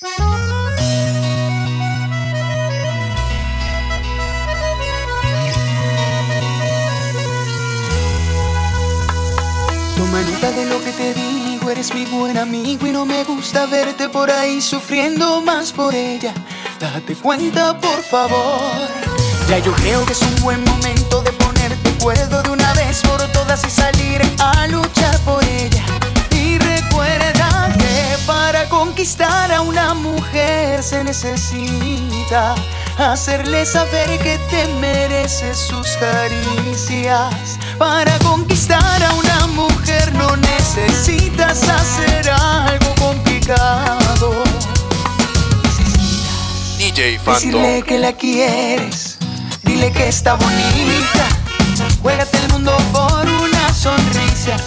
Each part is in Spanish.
Toma nota de lo que te digo, eres mi buen amigo y no me gusta verte por ahí sufriendo más por ella. Date cuenta, por favor. Ya yo creo que es un buen momento de ponerte cuerdo de una vez por todas y salir a luchar por ella. Conquistar a una mujer se necesita hacerle saber que te mereces sus caricias. Para conquistar a una mujer no necesitas hacer algo complicado. DJ Decirle que la quieres, dile que está bonita. Juégate el mundo por una sonrisa.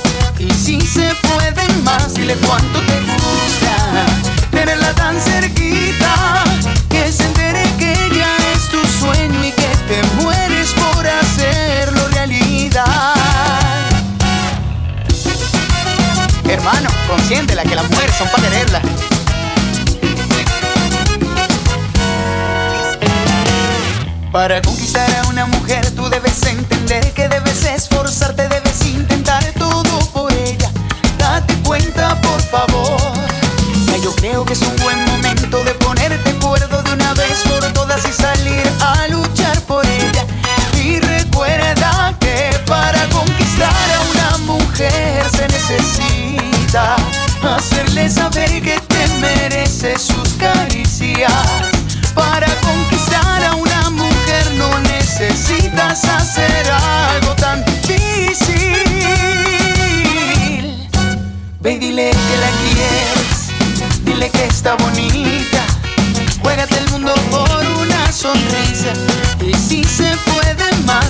Y si se puede más, dile cuánto te gusta. Tenerla tan cerquita, que se que ella es tu sueño y que te mueres por hacerlo realidad. Hermano, consiéntela que las mujeres son para quererla. Para conquistar a una mujer tú debes entender que debes esforzarte, debes creo que es un buen momento de ponerte cuerdo de una vez por todas y salir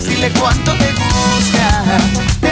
dile cuánto te gusta.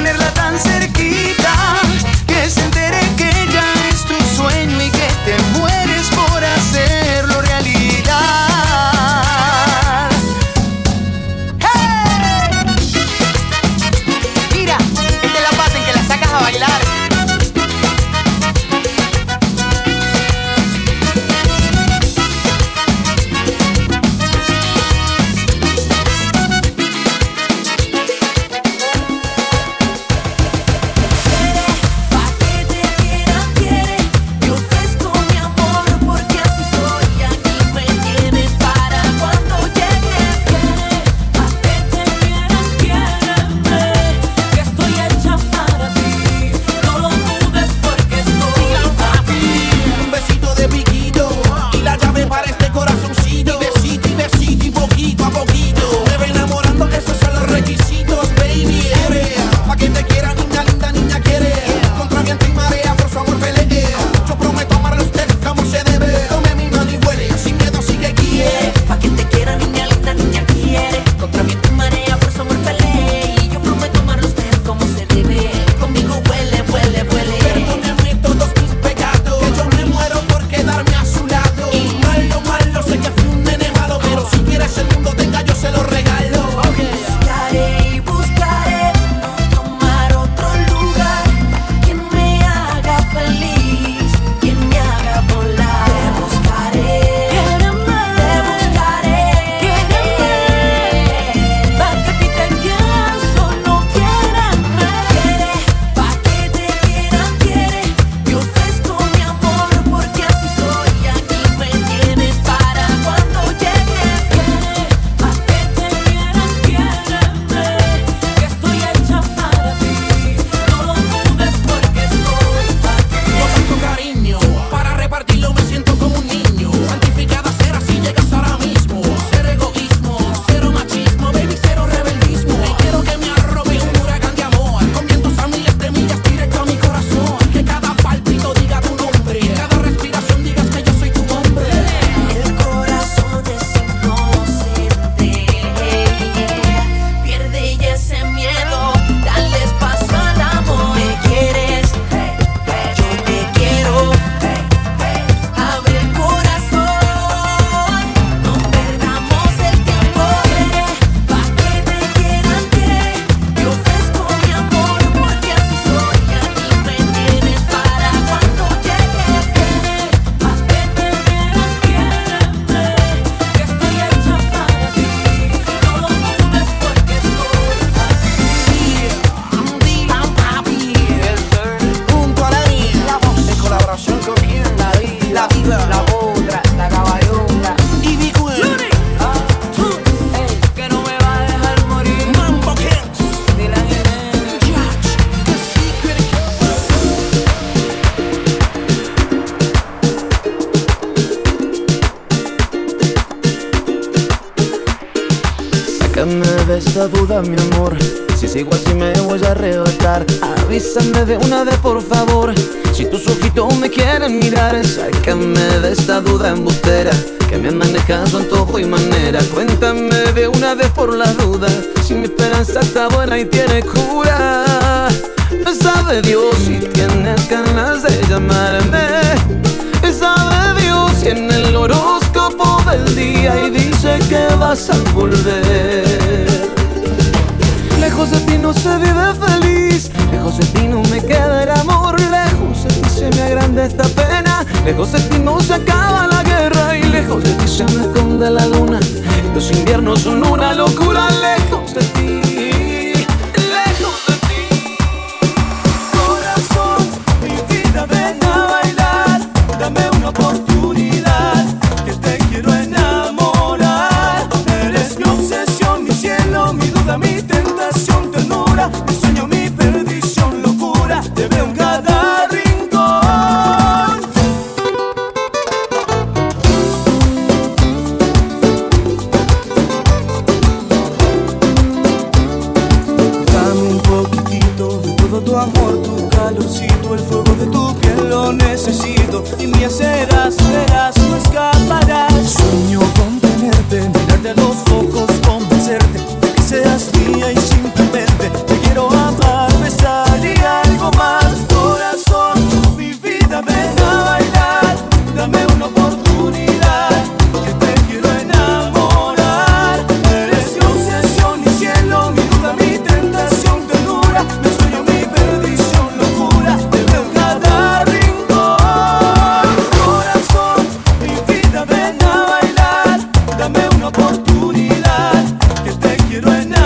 Buena y tiene cura. Sabe Dios si tienes ganas de llamarme. Sabe Dios si en el horóscopo del día y dice que vas a volver. Lejos de ti no se vive feliz, lejos de ti no me queda el amor, lejos de ti se me agranda esta pena, lejos de ti no se acaba la guerra y lejos de ti se me esconde la luna. Los inviernos son una locura, lejos oportunidad que te quiero en el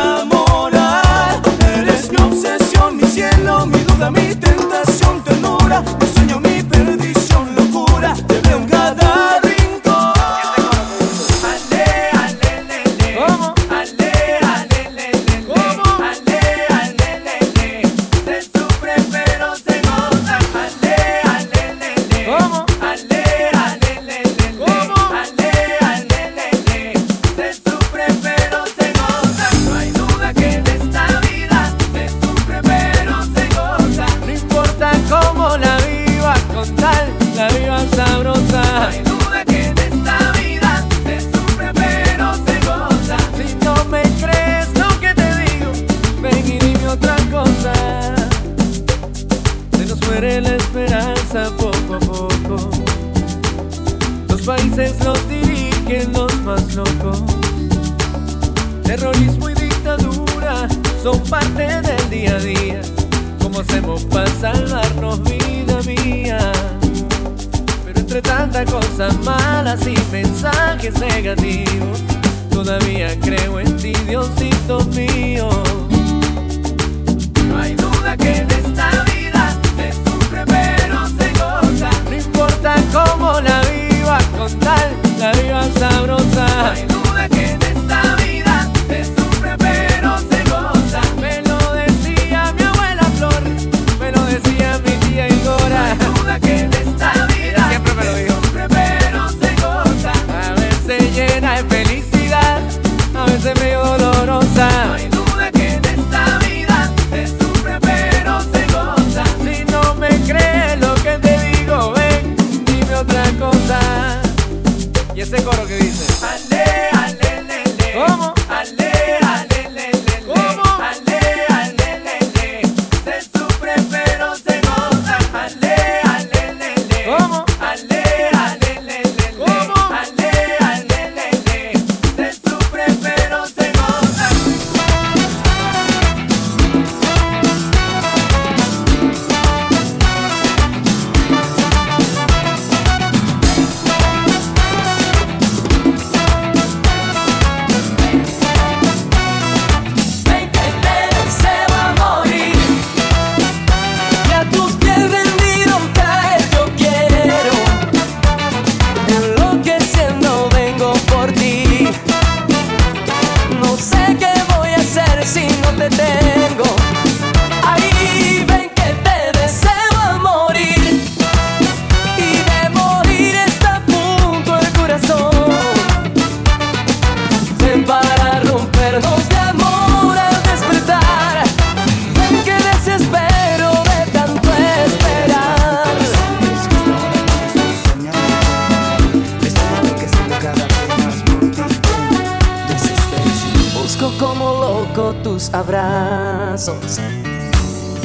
abrazos.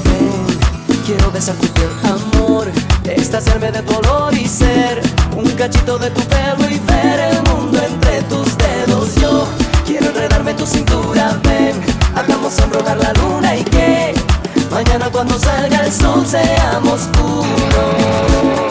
Ven, quiero besar tu piel, amor, extasiarme de dolor y ser un cachito de tu pelo y ver el mundo entre tus dedos. Yo quiero enredarme en tu cintura, ven, hagamos sonrojar la luna y que mañana cuando salga el sol seamos uno.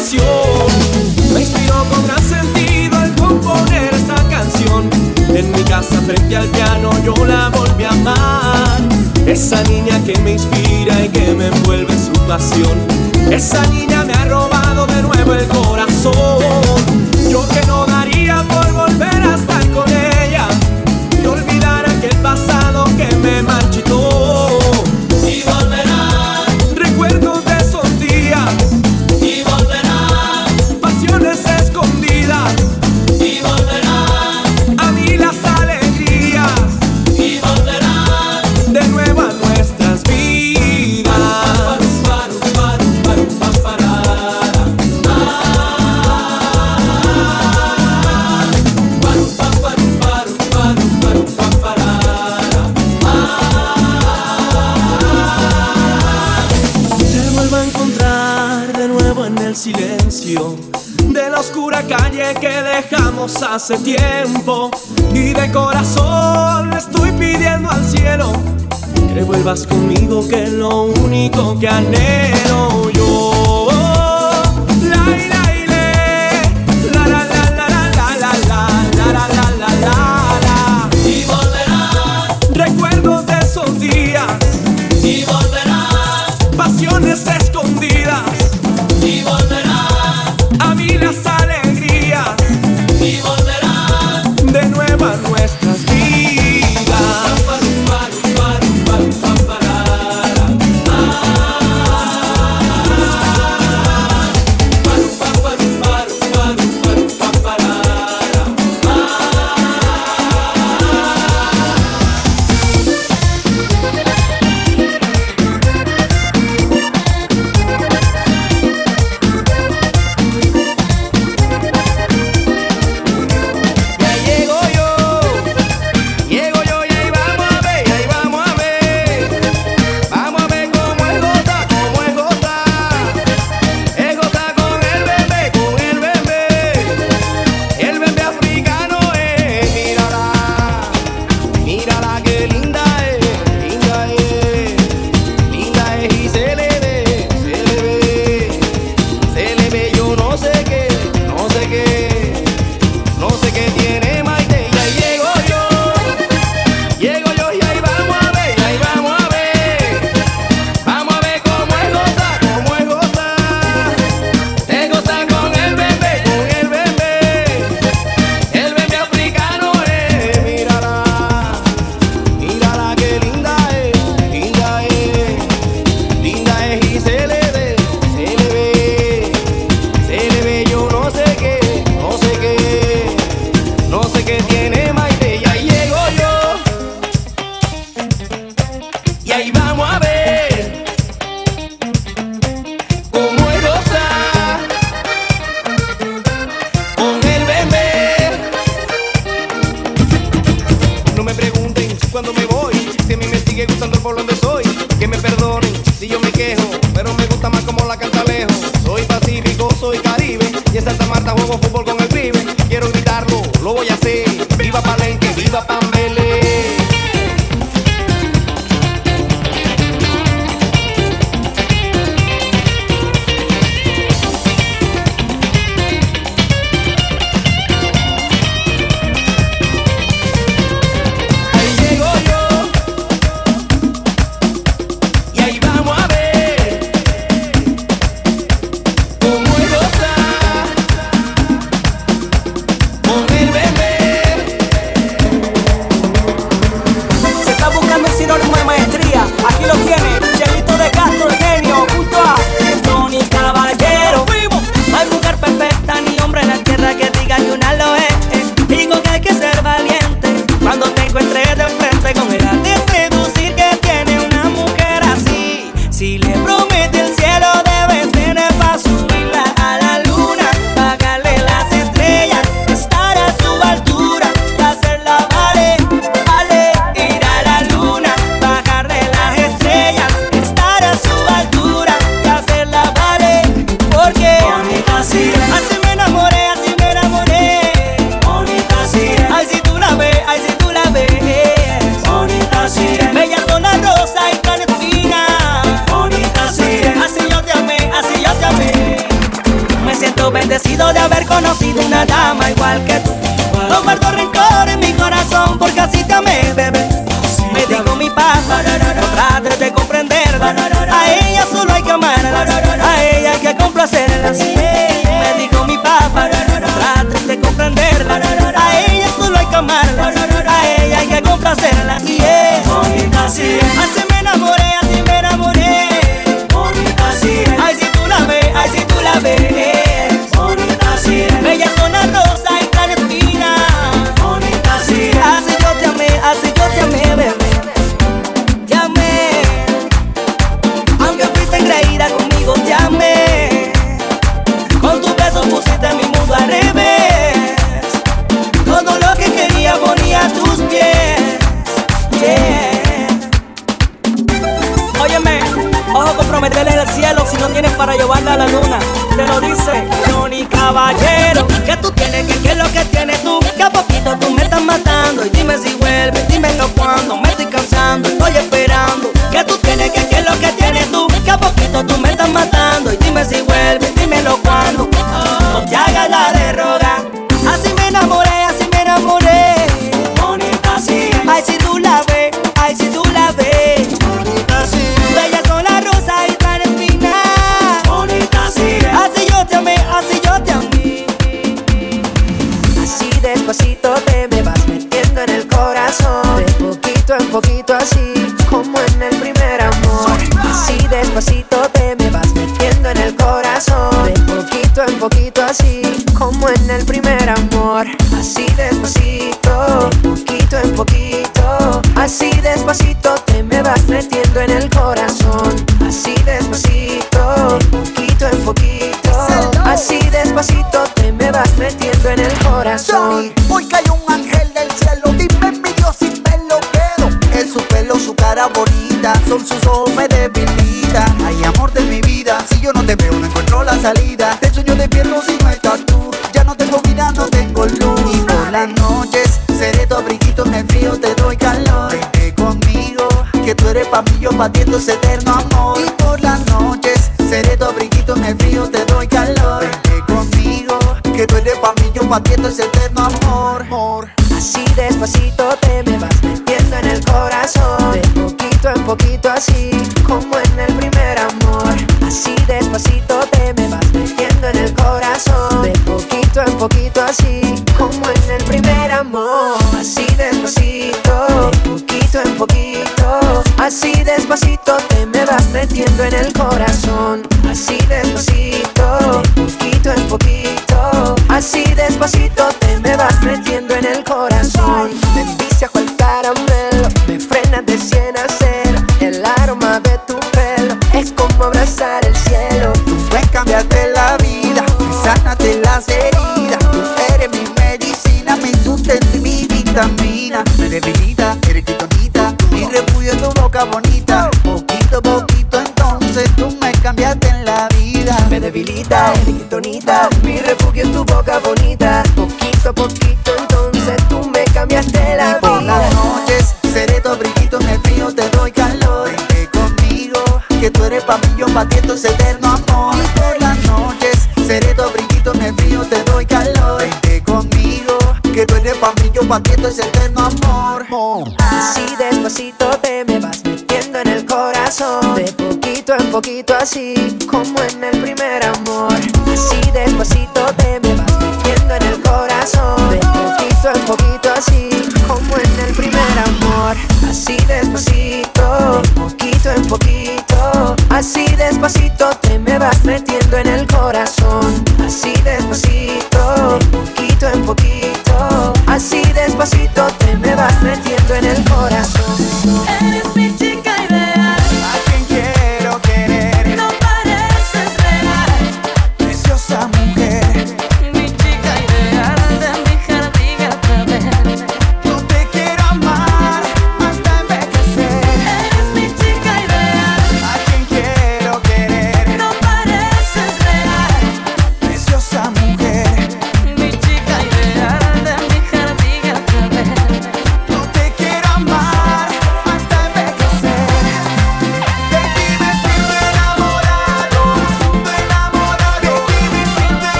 Me inspiró con gran sentido al componer esta canción. En mi casa frente al piano yo la volví a amar. Esa niña que me inspira y que me envuelve su pasión. Esa niña me ha robado de nuevo el corazón. Yo que no da hace tiempo y de corazón le estoy pidiendo al cielo que vuelvas conmigo, que es lo único que anhelo yo. así. como en el primer amor. Así despacito, poquito en poquito. Así despacito te me vas metiendo en el corazón. Así despacito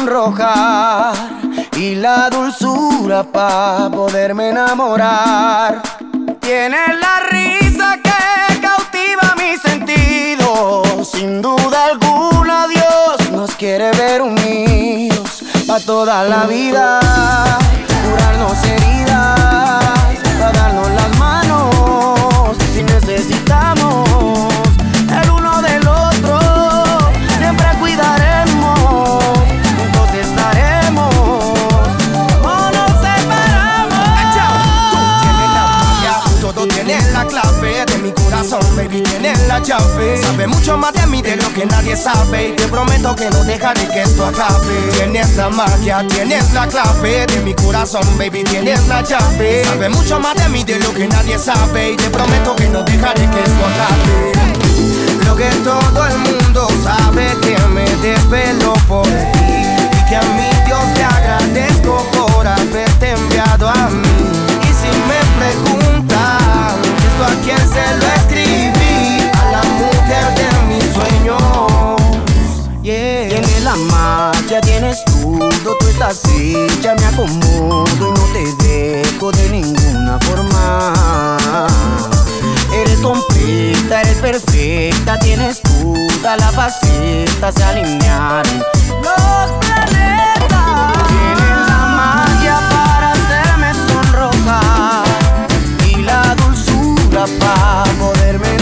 sonroja nadie sabe y te prometo que no dejaré que esto acabe. Tienes la magia, tienes la clave de mi corazón, baby, tienes la llave. Sabe mucho más de mí de lo que nadie sabe y te prometo que no dejaré que esto acabe. Lo que todo el mundo sabe que me desvelo por ti y que a mi Dios te agradezco por haberte enviado a mí. Y si me preguntan esto a quién se lo la magia tienes todo, tú estás hecha, me acomodo y no te dejo de ninguna forma. Eres completa, eres perfecta, tienes toda la faceta, se alinean los planetas. Tienes la magia para hacerme sonrojar y la dulzura para poderme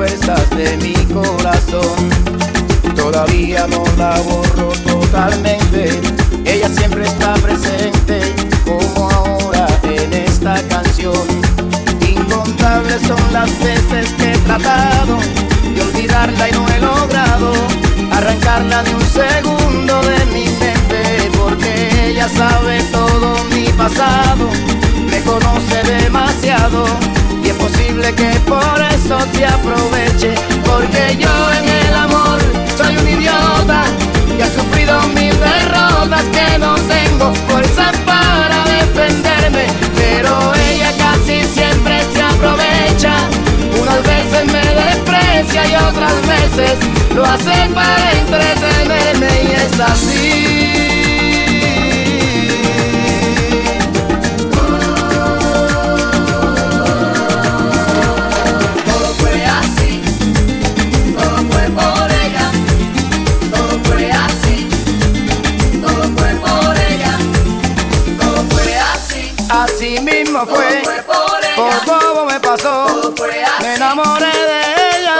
fuerzas de mi corazón. Todavía no la borro totalmente, ella siempre está presente, como ahora en esta canción. Incontables son las veces que he tratado de olvidarla y no he logrado arrancarla de un segundo de mi mente, porque ella sabe todo mi pasado, me conoce demasiado y es posible que por eso se aproveche, porque yo en el amor soy un idiota y he sufrido mil derrotas que no tengo fuerza para defenderme, pero ella casi siempre se aprovecha, unas veces me desprecia y otras veces lo hace para entretenerme y es así. no fue, por bobo me pasó. Me enamoré de ella.